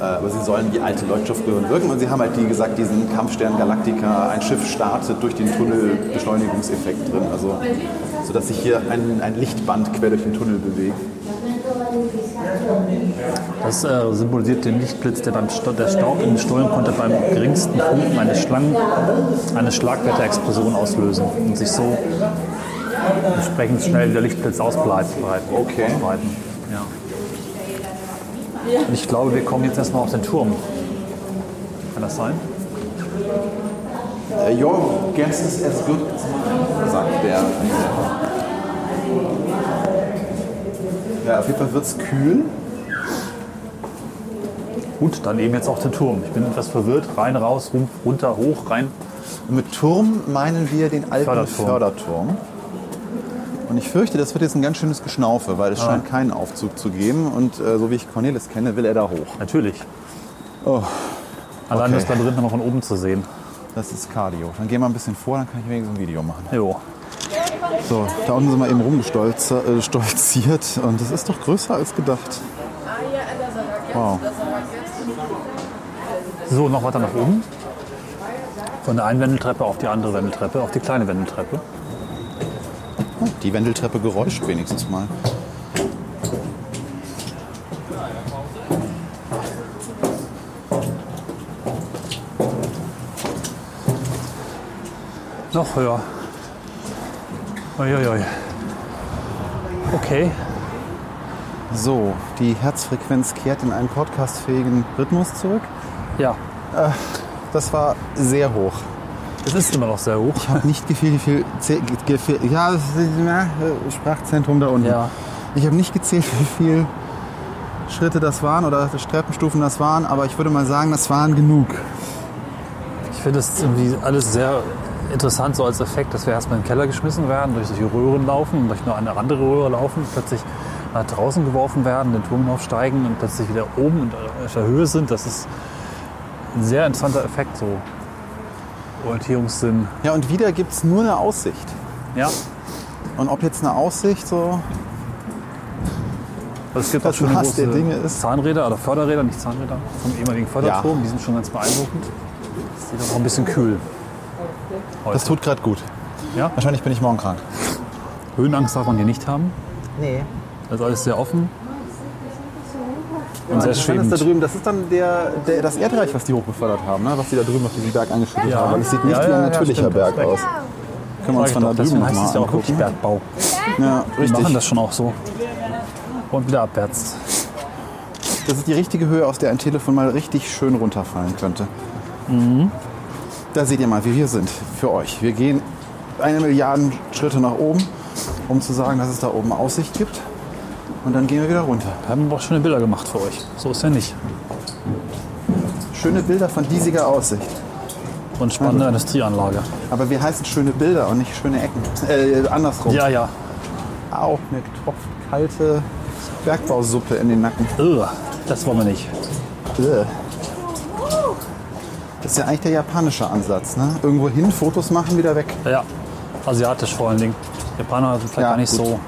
Äh, aber sie sollen wie alte Leuchtstoffröhren wirken. Und sie haben halt, wie gesagt, diesen Kampfstern Galactica, ein Schiff startet durch den Tunnel, Beschleunigungseffekt drin. Also, sodass sich hier ein, ein Lichtband quer durch den Tunnel bewegt. Das äh, symbolisiert den Lichtblitz, der beim Sta der Staub in den Stollen konnte beim geringsten Funken eines Schlangen eine Schlagwetterexplosion auslösen und sich so entsprechend schnell der Lichtblitz ausbreiten. Okay. ausbreiten. Und ich glaube, wir kommen jetzt erstmal auf den Turm. Kann das sein? Äh, Your guess is as good as mine, sagt der. Ja, auf jeden Fall wird es kühl. Gut, dann eben jetzt auch den Turm. Ich bin etwas verwirrt. Rein, raus, runter, hoch, rein. Und mit Turm meinen wir den alten Förderturm. Förderturm. Und ich fürchte, das wird jetzt ein ganz schönes Geschnaufe, weil es scheint keinen Aufzug zu geben. Und äh, so wie ich Cornelis kenne, will er da hoch. Natürlich. Oh, Allein Okay. das Labyrinth noch von oben zu sehen. das ist Cardio. Dann gehen wir ein bisschen vor, dann kann ich wenigstens ein Video machen. Jo. So, da unten sind wir eben rumgestolziert äh, stolziert und das ist doch größer als gedacht. Wow. So, noch weiter nach oben. Von der einen Wendeltreppe auf die andere Wendeltreppe, auf die kleine Wendeltreppe. Die Wendeltreppe geräuscht wenigstens mal. Noch höher. Uiuiui. Okay. So, die Herzfrequenz kehrt in einen podcastfähigen Rhythmus zurück. Ja, Das war sehr hoch. Es ist immer noch sehr hoch. Ich habe nicht gefühlt, wie viel, ja, das ist, Sprachzentrum da unten. Ja. Ich habe nicht gezählt, wie viel Schritte das waren oder Treppenstufen das waren, aber ich würde mal sagen, das waren genug. Ich finde es irgendwie alles sehr interessant, so als Effekt, dass wir erstmal in den Keller geschmissen werden, durch solche Röhren laufen und durch noch eine andere Röhre laufen, plötzlich nach draußen geworfen werden, den Turm hinaufsteigen und plötzlich wieder oben und auf der Höhe sind. Das ist ein sehr interessanter Effekt, so Orientierungssinn. Ja, und wieder gibt es nur eine Aussicht. Ja, Und ob jetzt eine Aussicht so, also es gibt Das auch schöne Maß der große Dinge ist- Zahnräder oder Förderräder, nicht Zahnräder, vom ehemaligen Förderturm. Ja. Die sind schon ganz beeindruckend. Es ist auch ein bisschen kühl. Heute. das tut gerade gut. Ja? Wahrscheinlich bin ich morgen krank. Höhenangst darf man hier nicht haben. Nee. Das ist alles sehr offen. Und sehr Das ist schwebend. da drüben, das ist dann der, der, das Erdreich, was die hochbefördert haben, ne? was die da drüben auf diesem Berg angeschüttet haben. Weil es sieht nicht wie ein natürlicher Berg das ist aus. Können wir uns von da drüben deswegen noch heißt mal es ja auch wirklich angucken. Bergbau. Ja, Die richtig. machen das schon auch so. Und wieder abwärts. Das ist die richtige Höhe, aus der ein Telefon mal richtig schön runterfallen könnte. Mhm. Da seht ihr mal, wie wir sind für euch. Wir gehen eine Milliarde Schritte nach oben, um zu sagen, dass es da oben Aussicht gibt. Und dann gehen wir wieder runter. Wir haben auch schöne Bilder gemacht für euch. So ist ja nicht. Schöne Bilder von diesiger Aussicht. Und spannende Industrieanlage. Aber wir heißen schöne Bilder und nicht schöne Ecken. Äh, andersrum. Ja, ja. Au, mir tropft kalte Bergbausuppe in den Nacken. Ugh, das wollen wir nicht. Ugh. Das ist ja eigentlich der japanische Ansatz. Ne? Irgendwo hin, Fotos machen, wieder weg. Ja, asiatisch vor allen Dingen. Japaner sind vielleicht Ja, gar nicht gut. so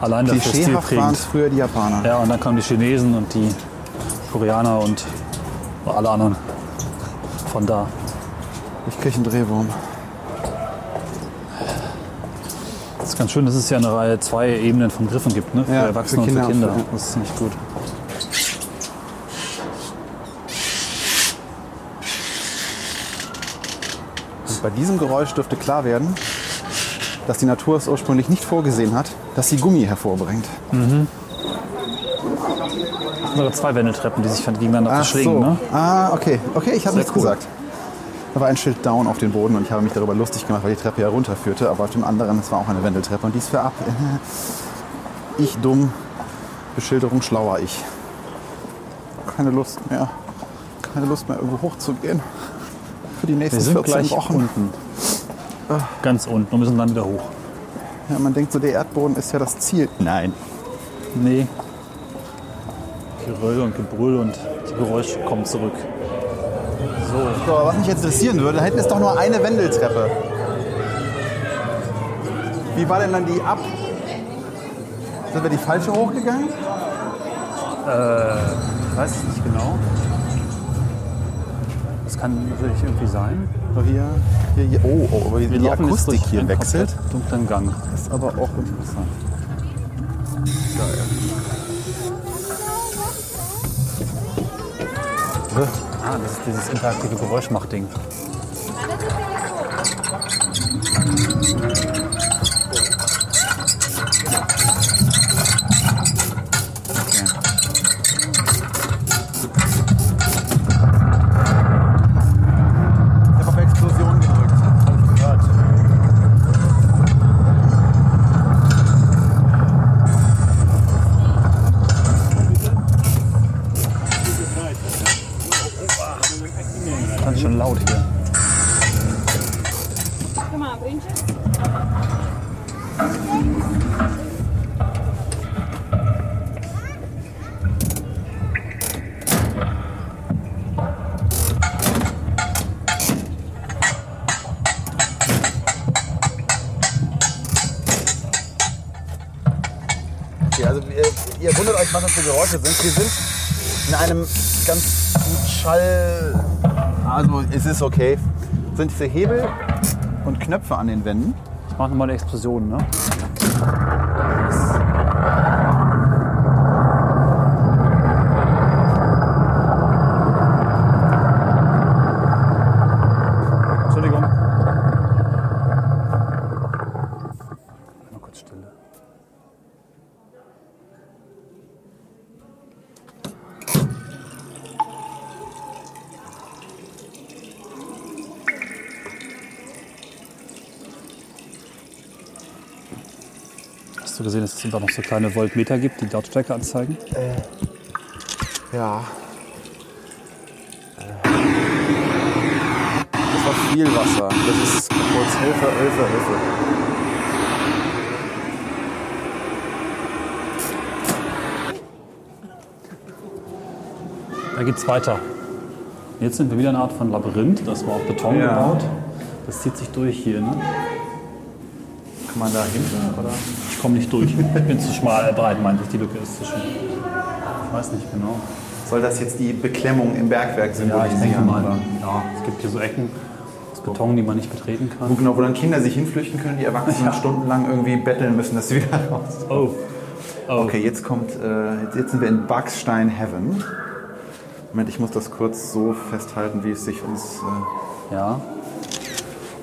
allein dafür Klischeehaft waren stilprägend. es früher die Japaner. Ja, und dann kamen die Chinesen und die Koreaner und alle anderen von da. Ich kriege einen Drehwurm. Das ist ganz schön, dass es ja eine Reihe zwei Ebenen von Griffen gibt, ne? Für Ja, Erwachsene für und für Kinder für- Das ist nicht gut. Und bei diesem Geräusch dürfte klar werden, dass die Natur es ursprünglich nicht vorgesehen hat, dass sie Gummi hervorbringt. Das sind sogar zwei Wendeltreppen, die sich gegeneinander verschlingen, so. ne? Ah, okay. Okay, ich habe nichts cool. gesagt. Da war ein Schild down auf den Boden und ich habe mich darüber lustig gemacht, weil die Treppe ja runterführte. Aber auf dem anderen, es war auch eine Wendeltreppe und die ist für ab. [LAUGHS] Ich dumm, Beschilderung schlauer ich. Keine Lust mehr. Keine Lust mehr irgendwo hochzugehen. Für die nächsten Wir sind 14 gleich Wochen. unten. Ganz unten und müssen dann wieder hoch. Ja, man denkt so, der Erdboden ist ja das Ziel. Nein. Nee. Geröll und Gebrüll und die Geräusche kommen zurück. So, aber was mich jetzt interessieren würde, da hinten ist doch nur eine Wendeltreppe. Wie war denn dann die ab? Sind wir die falsche hochgegangen? Ich weiß es nicht genau. Das kann natürlich irgendwie sein. So hier, hier, hier. Oh, oh, aber wie Wir die Akustik hier einen wechselt. dunklen Gang. Ist aber auch interessant. Ah, das ist dieses interaktive Geräuschmachding. Ich ist okay. Sind diese Hebel und Knöpfe an den Wänden. Ich mache nochmal eine Explosion, ne? Entschuldigung. Mal kurz Stille. Hast du gesehen, dass es da noch so kleine Voltmeter gibt, die Lautstärke anzeigen? Ja. Das war viel Wasser. Das ist kurz Hilfe, Hilfe, Hilfe. Da geht's weiter. Jetzt sind wir wieder in einer Art von Labyrinth. Das war aus Beton Ja. gebaut. Das zieht sich durch hier. Ne? Man da? Oder? Ich komme nicht durch. Ich bin zu schmal, äh, breit, meinte ich. Die Lücke ist zu schmal. Ich weiß nicht genau. Soll das jetzt die Beklemmung im Bergwerk Ja, symbolisieren? ich denke mal. oder? Ja, es gibt hier so Ecken aus Beton, die man nicht betreten Wo, kann. genau, wo dann Kinder sich hinflüchten können, die Erwachsenen Ja. stundenlang irgendwie betteln müssen, dass sie wieder raus. Oh. oh. Okay, jetzt kommt, äh, jetzt- sind wir in Buckstein Heaven. Moment, ich muss das kurz so festhalten, wie es sich uns. Äh, Ja.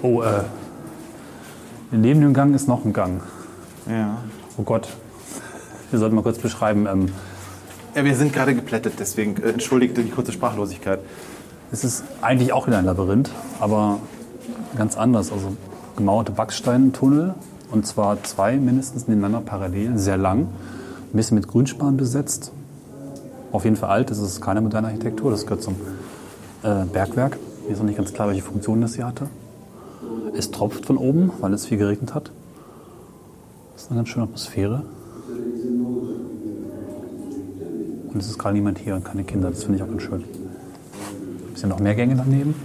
Oh, äh. Neben dem Gang ist noch ein Gang. ja. Oh Gott. Wir sollten mal kurz beschreiben. Ähm, ja, wir sind gerade geplättet, deswegen äh, entschuldigt die kurze Sprachlosigkeit. Es ist eigentlich auch wieder ein Labyrinth, aber ganz anders. Also gemauerte Backsteintunnel und zwar zwei mindestens nebeneinander parallel, sehr lang, ein bisschen mit Grünspan besetzt. Auf jeden Fall alt, das ist keine moderne Architektur, das gehört zum äh, Bergwerk. Mir ist noch nicht ganz klar, welche Funktion das hier hatte. Es tropft von oben, weil es viel geregnet hat. Das ist eine ganz schöne Atmosphäre. Und es ist gerade niemand hier und keine Kinder. Das finde ich auch ganz schön. Sind noch mehr Gänge daneben?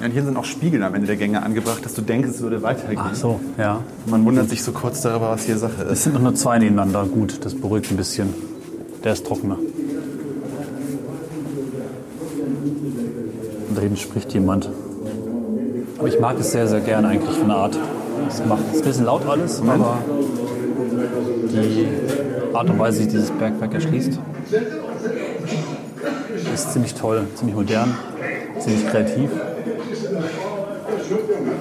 Ja, und hier sind auch Spiegel am Ende der Gänge angebracht, dass du denkst, es würde weitergehen. Ach so, ja. Man wundert sich so kurz darüber, was hier Sache Es ist. sind noch nur zwei nebeneinander. Gut, das beruhigt ein bisschen. Der ist trockener. Und drüben spricht jemand. Aber ich mag es sehr, sehr gerne eigentlich von der Art. Es macht es ein bisschen laut alles, aber die Art und Weise, wie dieses Bergwerk erschließt, ist ziemlich toll, ziemlich modern, ziemlich kreativ.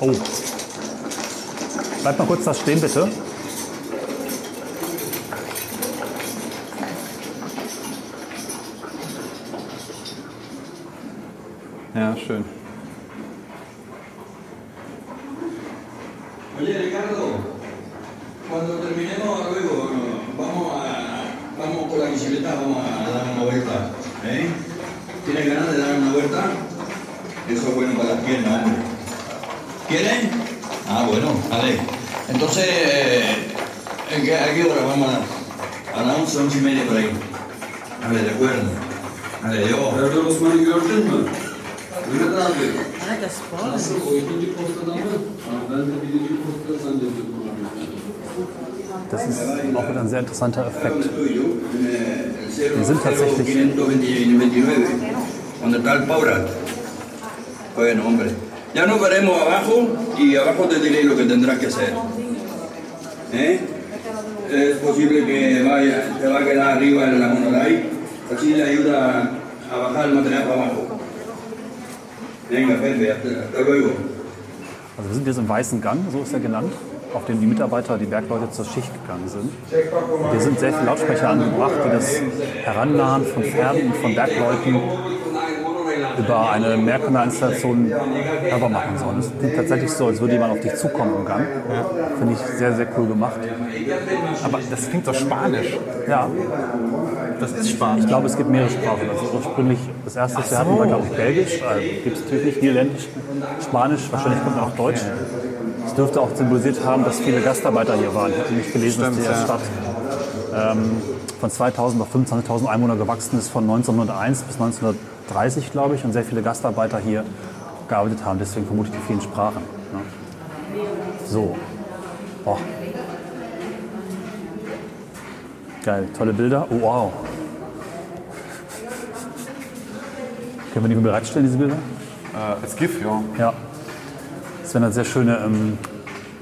Oh. Bleib mal kurz da stehen, bitte. Ja, schön. Oye, Ricardo, cuando terminemos luego, vamos a, vamos con la bicicleta, vamos a dar una vuelta. ¿Eh? ¿Tienes ganas de dar una vuelta? Eso es bueno para las piernas, hombre. ¿Quieren? Ah, bueno, vale. Entonces, eh, ¿en qué- ¿a qué hora vamos a, a las 11, 11 y media por ahí? Vale, de acuerdo. Vale, yo. Nerede Osman'ı gördün mü? Mehmet abi. Nasıl o ikinci postada mı? Ben de birinci postada zannediyorum. Das ist auch wieder ein sehr interessanter Effekt. Wir sind tatsächlich- 529, donde está el Paurat. Bueno, hombre. Ya nos veremos abajo y abajo te diré lo que tendrás que hacer. ¿Eh? Es posible que vaya, te va a quedar arriba en la monolay, así le ayuda a bajar el material para abajo. Venga, Pepe, hasta, hasta luego. Also wir sind jetzt im Weißen Gang, so ist er genannt, auf dem die Mitarbeiter, die Bergleute zur Schicht gegangen sind. Hier sind sehr viele Lautsprecher angebracht, die das Herannahen von Pferden und von Bergleuten über eine Mehrkanälinstallation hörbar machen sollen. Es klingt tatsächlich so, als würde jemand auf dich zukommen im Gang. Finde ich sehr, sehr cool gemacht. Aber das klingt doch Spanisch. Ja, Das ist Spanisch. ich glaube, es gibt mehrere Sprachen. Also ursprünglich, das erste, was wir hatten, war, glaube ich, Belgisch. Äh, gibt es natürlich nicht Niederländisch, Spanisch, wahrscheinlich kommt noch Deutsch. Es dürfte auch symbolisiert haben, dass viele Gastarbeiter hier waren. Ich habe nämlich gelesen, dass die Stimmt, ja. Stadt ähm, von 2000 auf 25.000 Einwohner gewachsen ist, von 1901 bis 1930, glaube ich, und sehr viele Gastarbeiter hier gearbeitet haben. Deswegen vermute ich die vielen Sprachen. Ne? So. Oh. Geil, tolle Bilder. Oh, wow. Können wir die bereitstellen, diese Bilder? Äh, als GIF, ja. Ja. Das wären halt sehr schöne ähm,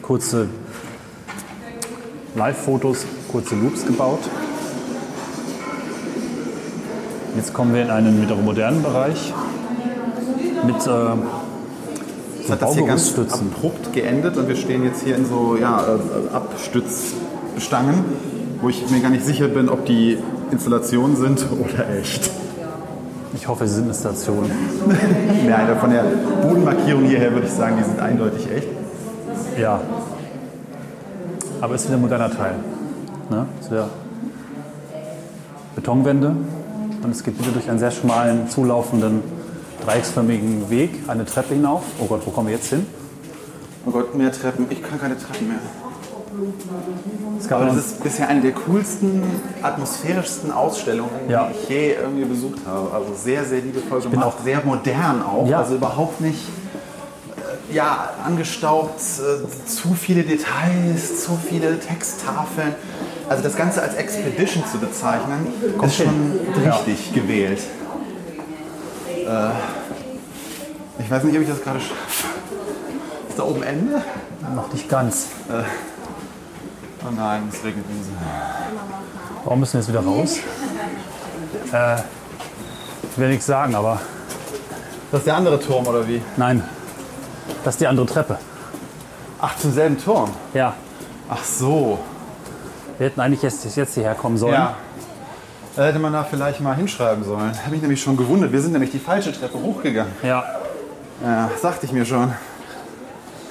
kurze Live-Fotos, kurze Loops gebaut. Jetzt kommen wir in einen wiederum modernen Bereich mit äh, Jetzt hat das hier ganz abrupt geendet und wir stehen jetzt hier in so ja, äh, Abstützstangen, wo ich mir gar nicht sicher bin, ob die Installationen sind [LAUGHS] oder echt. Ich hoffe, sie sind eine Station. [LAUGHS] Ja, von der Bodenmarkierung hierher würde ich sagen, die sind eindeutig echt. Ja. Aber es ist wieder ein moderner Teil. Ne? Es ist wieder Betonwände und es geht wieder durch einen sehr schmalen, zulaufenden, dreiecksförmigen Weg eine Treppe hinauf. Oh Gott, wo kommen wir jetzt hin? Oh Gott, mehr Treppen. Ich kann keine Treppen mehr. Aber noch- das ist bisher eine der coolsten, atmosphärischsten Ausstellungen, Ja. die ich je irgendwie besucht habe. Also sehr, sehr liebevoll bin gemacht, auch- sehr modern auch. Ja. Also überhaupt nicht äh, ja, angestaubt, äh, zu viele Details, zu viele Texttafeln. Also das Ganze als Expedition zu bezeichnen, ist hin. schon Ja. richtig gewählt. Äh, ich weiß nicht, ob ich das gerade schaffe. Ist da oben Ende? noch nicht ganz. Oh nein, es regnet Wiese. Warum müssen wir jetzt wieder raus? Äh, ich will nichts sagen, aber Das ist der andere Turm, oder wie? nein. Das ist die andere Treppe. Ach, zum selben Turm. Ja. Ach so. Wir hätten eigentlich jetzt, jetzt hierher kommen sollen. Ja. Da hätte man da vielleicht mal hinschreiben sollen. Habe mich nämlich schon gewundert. Wir sind nämlich die falsche Treppe hochgegangen. Ja, Ja, sagte ich mir schon.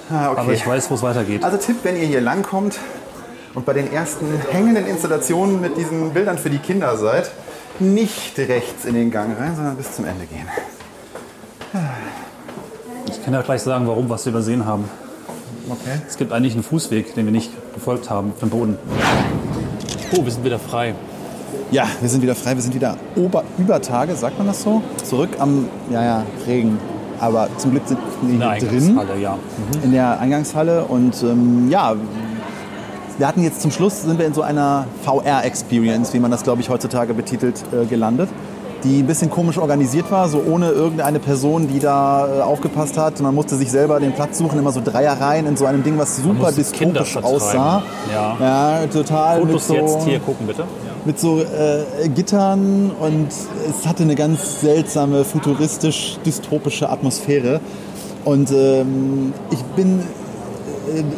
Ah, okay. aber ich weiß, wo es weitergeht. Also Tipp, wenn ihr hier langkommt und bei den ersten hängenden Installationen mit diesen Bildern für die Kinder seid, nicht rechts in den Gang rein, sondern bis zum Ende gehen. Ich kann ja gleich sagen, warum, was wir übersehen haben. Okay. Es gibt eigentlich einen Fußweg, den wir nicht gefolgt haben, auf dem Boden. Oh, wir sind wieder frei. Ja, wir sind wieder frei. Wir sind wieder Ober über Tage, sagt man das so? Zurück am, ja, ja, Regen. Aber zum Glück sind wir In der hier drin. Eingangshalle, ja. in der Eingangshalle und ähm, ja, wir hatten jetzt zum Schluss sind wir in so einer VR-Experience, wie man das glaube ich heutzutage betitelt, äh, gelandet, die ein bisschen komisch organisiert war, so ohne irgendeine Person, die da äh, aufgepasst hat. Man musste sich selber den Platz suchen, immer so Dreierreihen in so einem Ding, was super dystopisch aussah. Ja. ja total. mit Fotos so, jetzt hier gucken, bitte. mit so äh, Gittern und es hatte eine ganz seltsame, futuristisch dystopische Atmosphäre. Und ähm, ich bin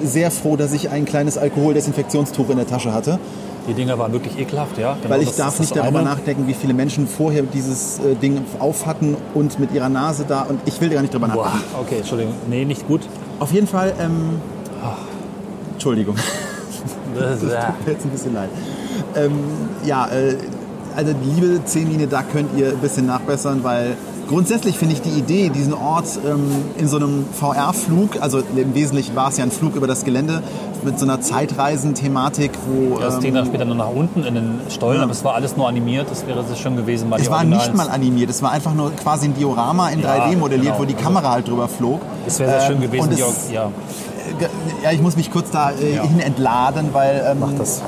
sehr froh, dass ich ein kleines Alkoholdesinfektionstuch in der Tasche hatte, Die Dinger waren wirklich ekelhaft, ja. Genau, weil ich darf nicht darüber eine. nachdenken, wie viele Menschen vorher dieses äh, Ding auf hatten und mit ihrer Nase da und ich will gar nicht drüber Boah, nachdenken. okay, Entschuldigung. Nee, nicht gut. Auf jeden Fall, ähm, Entschuldigung. [LAUGHS] Das, Tut mir jetzt ein bisschen leid. Ähm, ja, äh, also liebe Zehnlinie, da könnt ihr ein bisschen nachbessern, weil grundsätzlich finde ich die Idee, diesen Ort ähm, in so einem VR-Flug, also im Wesentlichen war es ja ein Flug über das Gelände, mit so einer Zeitreisen-Thematik, wo... Das ähm, ging dann später nur nach unten in den Stollen, aber es war alles nur animiert. Das wäre es schön gewesen. Mal es war Originals. nicht mal animiert, es war einfach nur quasi ein Diorama in Ja, 3D modelliert, genau. wo die Kamera halt drüber flog. Es wäre sehr schön Ähm, gewesen. Die, es- ja. Ja, ich muss mich kurz da äh, Ja. hin entladen, weil ähm, Mach das.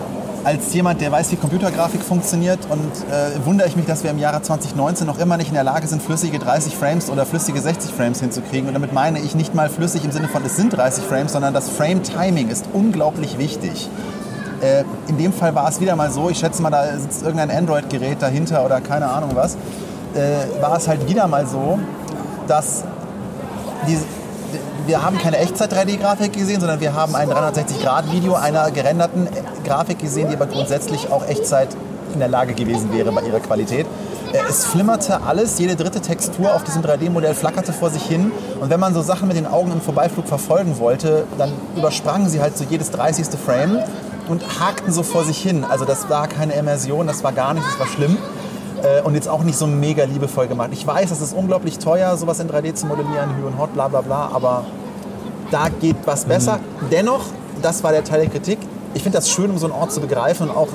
Als jemand, der weiß, wie Computergrafik funktioniert und äh, wundere ich mich, dass wir im Jahre 2019 noch immer nicht in der Lage sind, flüssige 30 Frames oder flüssige 60 Frames hinzukriegen. Und damit meine ich nicht mal flüssig im Sinne von, es sind 30 Frames, sondern das Frame-Timing ist unglaublich wichtig. Äh, in dem Fall war es wieder mal so, ich schätze mal, da sitzt irgendein Android-Gerät dahinter oder keine Ahnung was, äh, war es halt wieder mal so, dass die, wir haben keine Echtzeit-3D-Grafik gesehen, sondern wir haben ein 360-Grad-Video einer gerenderten Grafik gesehen, die aber grundsätzlich auch Echtzeit in der Lage gewesen wäre bei ihrer Qualität. Äh, Es flimmerte alles, jede dritte Textur auf diesem 3D-Modell flackerte vor sich hin. Und wenn man so Sachen mit den Augen im Vorbeiflug verfolgen wollte, dann übersprangen sie halt so jedes 30. Frame und hakten so vor sich hin. Also das war keine Immersion, das war gar nichts, das war schlimm. Äh, und jetzt auch nicht so mega liebevoll gemacht. Ich weiß, es ist unglaublich teuer, sowas in 3D zu modellieren, Hü und Hot, bla bla bla, aber da geht was besser. Dennoch, das war der Teil der Kritik, ich finde das schön, um so einen Ort zu begreifen und auch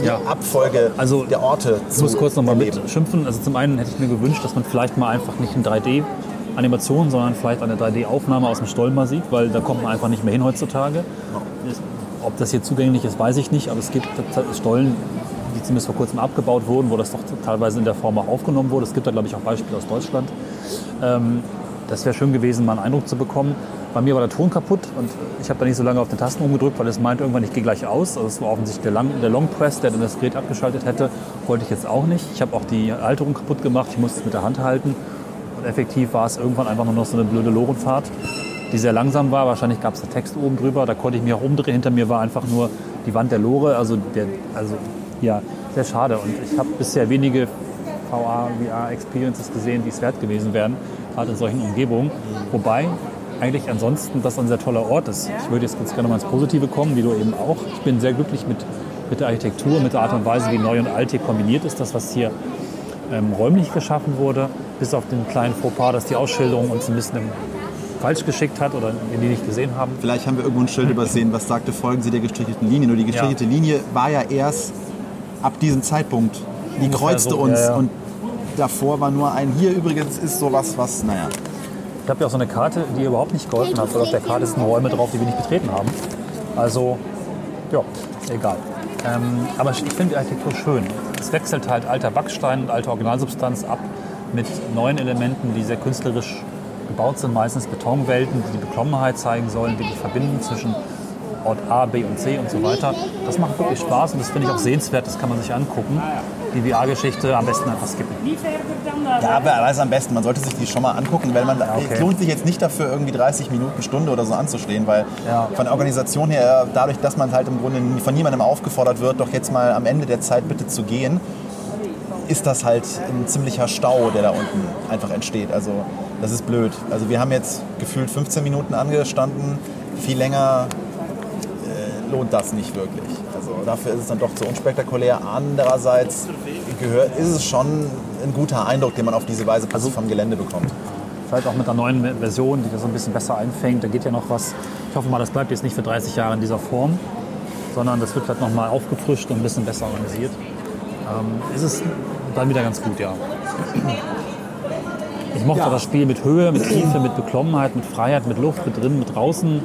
die Ja. Abfolge Also, der Orte Ich muss kurz noch mal erleben. mitschimpfen. Also zum einen hätte ich mir gewünscht, dass man vielleicht mal einfach nicht in 3D-Animation, sondern vielleicht eine 3D-Aufnahme aus dem Stollen mal sieht, weil da kommt man einfach nicht mehr hin heutzutage. Ob das hier zugänglich ist, weiß ich nicht, aber es gibt Stollen, die zumindest vor kurzem abgebaut wurden, wo das doch teilweise in der Form auch aufgenommen wurde. Es gibt da, glaube ich, auch Beispiele aus Deutschland. Ähm, das wäre schön gewesen, mal einen Eindruck zu bekommen. Bei mir war der Ton kaputt und ich habe da nicht so lange auf den Tasten rumgedrückt, weil es meint irgendwann, ich gehe gleich aus. Also es war offensichtlich der, Lang der Long Press, der dann das Gerät abgeschaltet hätte. Wollte ich jetzt auch nicht. Ich habe auch die Halterung kaputt gemacht. Ich musste es mit der Hand halten. Und effektiv war es irgendwann einfach nur noch so eine blöde Lorenfahrt, die sehr langsam war. Wahrscheinlich gab es da Text oben drüber. Da konnte ich mich auch umdrehen. Hinter mir war einfach nur die Wand der Lore. Also, der, also ja, sehr schade. Und ich habe bisher wenige VR, VR-Experiences gesehen, die es wert gewesen wären, gerade in solchen Umgebungen. Wobei eigentlich ansonsten das ein sehr toller Ort ist. Ich würde jetzt ganz gerne mal ins Positive kommen, wie du eben auch. Ich bin sehr glücklich mit, mit der Architektur, mit der Art und Weise, wie neu und alt hier kombiniert ist. Das, was hier ähm, räumlich geschaffen wurde, bis auf den kleinen Fauxpas, dass die Ausschilderung uns ein bisschen falsch geschickt hat oder wir die nicht gesehen haben. Vielleicht haben wir irgendwo ein Schild übersehen, was sagte, folgen Sie der gestrichelten Linie. Nur die gestrichelte Linie war ja erst ab diesem Zeitpunkt. Die kreuzte so, uns ja, ja. und davor war nur ein, hier übrigens ist sowas, was, naja. Ich habe ja auch so eine Karte, die überhaupt nicht geholfen hat, weil auf der Karte sind Räume drauf, die wir nicht betreten haben. Also, ja, egal. Ähm, aber ich finde die Architektur schön. Es wechselt halt alter Backstein und alte Originalsubstanz ab mit neuen Elementen, die sehr künstlerisch gebaut sind, meistens Betonwelten, die die Beklommenheit zeigen sollen, die die verbinden zwischen Ort A, B und C und so weiter. Das macht wirklich Spaß und das finde ich auch sehenswert, das kann man sich angucken. Die VR-Geschichte am besten einfach skippen. Ja, aber er weiß am besten, man sollte sich die schon mal angucken, weil man okay. es lohnt sich jetzt nicht dafür, irgendwie 30 Minuten, Stunde oder so anzustehen, weil Ja. von der Organisation her, dadurch, dass man halt im Grunde von niemandem aufgefordert wird, doch jetzt mal am Ende der Zeit bitte zu gehen, ist das halt ein ziemlicher Stau, der da unten einfach entsteht. Also das ist blöd. Also wir haben jetzt gefühlt 15 Minuten angestanden, viel länger lohnt das nicht wirklich. Also dafür ist es dann doch zu unspektakulär. Andererseits gehört, ist es schon ein guter Eindruck, den man auf diese Weise also vom Gelände bekommt. Vielleicht auch mit einer neuen Version, die das so ein bisschen besser einfängt. Da geht ja noch was. Ich hoffe mal, das bleibt jetzt nicht für 30 Jahre in dieser Form, sondern das wird vielleicht noch mal aufgefrischt und ein bisschen besser organisiert. Ähm, ist es dann wieder ganz gut, ja. Ich mochte Ja. das Spiel mit Höhe, mit Tiefe, mit Beklommenheit, mit Freiheit, mit Luft, mit drin, mit draußen,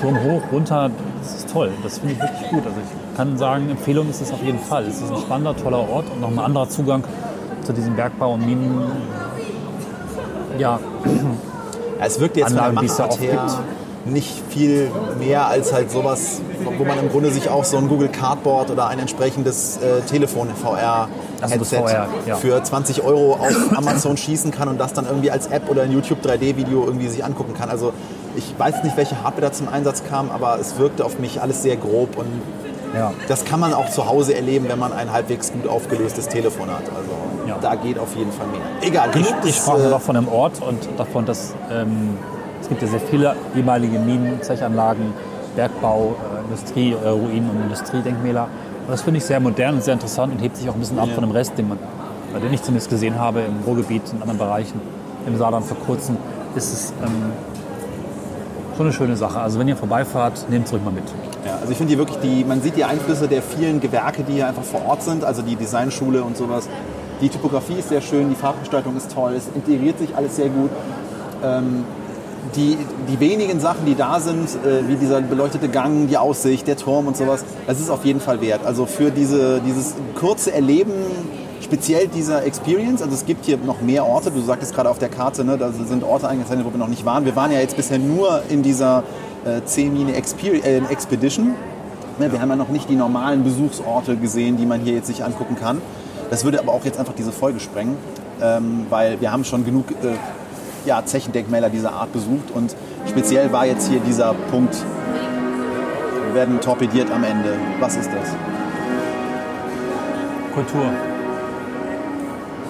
Turm hoch, runter. Das ist toll. Das finde ich wirklich gut. Also ich kann sagen, Empfehlung ist es auf jeden Fall. Es ist ein spannender, toller Ort und noch ein anderer Zugang zu diesem Bergbau und Minen. Ja, es wirkt jetzt von der Anlagen, es da Machart auch her nicht viel mehr als halt sowas, wo man im Grunde sich auch so ein Google Cardboard oder ein entsprechendes äh, Telefon VR Also Headset VR, ja. für 20 Euro auf Amazon schießen kann und das dann irgendwie als App oder ein YouTube 3D-Video irgendwie sich angucken kann. Also ich weiß nicht, welche Hardware da zum Einsatz kam, aber es wirkte auf mich alles sehr grob und ja. das kann man auch zu Hause erleben, wenn man ein halbwegs gut aufgelöstes Telefon hat. Also Ja. da geht auf jeden Fall mehr. Egal, genug Ich des, sprach äh, noch von einem Ort und davon, dass ähm, es gibt ja sehr viele ehemalige Minen, Zechanlagen, Bergbau, äh, Industrie, äh, Ruinen und Industriedenkmäler. Und das finde ich sehr modern und sehr interessant und hebt sich auch ein bisschen ab von dem Rest, den, man, den ich zumindest gesehen habe im Ruhrgebiet, in anderen Bereichen, im Saarland vor kurzem. Ist es ähm, schon eine schöne Sache. Also wenn ihr vorbeifahrt, nehmt es ruhig mal mit. Ja, also ich finde hier wirklich die, man sieht die Einflüsse der vielen Gewerke, die hier einfach vor Ort sind, also die Designschule und sowas. Die Typografie ist sehr schön, die Farbgestaltung ist toll, es integriert sich alles sehr gut. Ähm, die, die wenigen Sachen, die da sind, äh, wie dieser beleuchtete Gang, die Aussicht, der Turm und sowas, das ist auf jeden Fall wert. Also für diese, dieses kurze Erleben, speziell dieser Experience, also es gibt hier noch mehr Orte, du sagtest gerade auf der Karte, ne, da sind Orte eingezeichnet, wo wir noch nicht waren. Wir waren ja jetzt bisher nur in dieser äh, C-Mine äh, Expedition. Ne, wir haben ja noch nicht die normalen Besuchsorte gesehen, die man hier jetzt sich angucken kann. Das würde aber auch jetzt einfach diese Folge sprengen, ähm, weil wir haben schon genug äh, ja, Zechendenkmäler dieser Art besucht und speziell war jetzt hier dieser Punkt, wir werden torpediert am Ende. Was ist das? Kultur.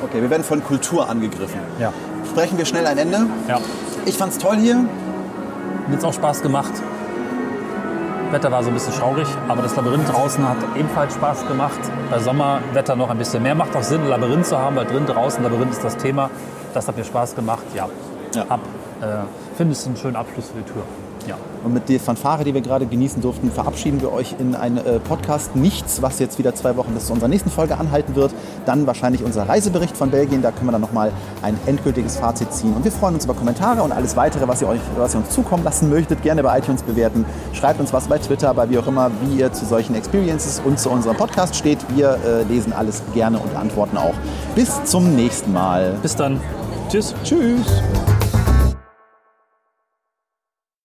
Okay, wir werden von Kultur angegriffen. Ja. Sprechen wir schnell ein Ende. ja. Ich fand's toll hier. Mir hat es auch Spaß gemacht. Wetter war so ein bisschen schaurig, aber das Labyrinth draußen hat ebenfalls Spaß gemacht. Bei Sommerwetter noch ein bisschen mehr. Macht auch Sinn, ein Labyrinth zu haben, weil drin draußen Labyrinth ist das Thema. Das hat mir Spaß gemacht. Ja, Ja. ab. Äh, Finde es einen schönen Abschluss für die Tür. Ja. Und mit der Fanfare, die wir gerade genießen durften, verabschieden wir euch in einen äh, Podcast Nichts, was jetzt wieder zwei Wochen bis zu unserer nächsten Folge anhalten wird. Dann wahrscheinlich unser Reisebericht von Belgien. Da können wir dann nochmal ein endgültiges Fazit ziehen. Und wir freuen uns über Kommentare und alles weitere, was ihr, euch, was ihr uns zukommen lassen möchtet. Gerne bei iTunes bewerten. Schreibt uns was bei Twitter, bei wie auch immer, wie ihr zu solchen Experiences und zu unserem Podcast steht. Wir äh, lesen alles gerne und antworten auch. Bis zum nächsten Mal. Bis dann. Tschüss. Tschüss.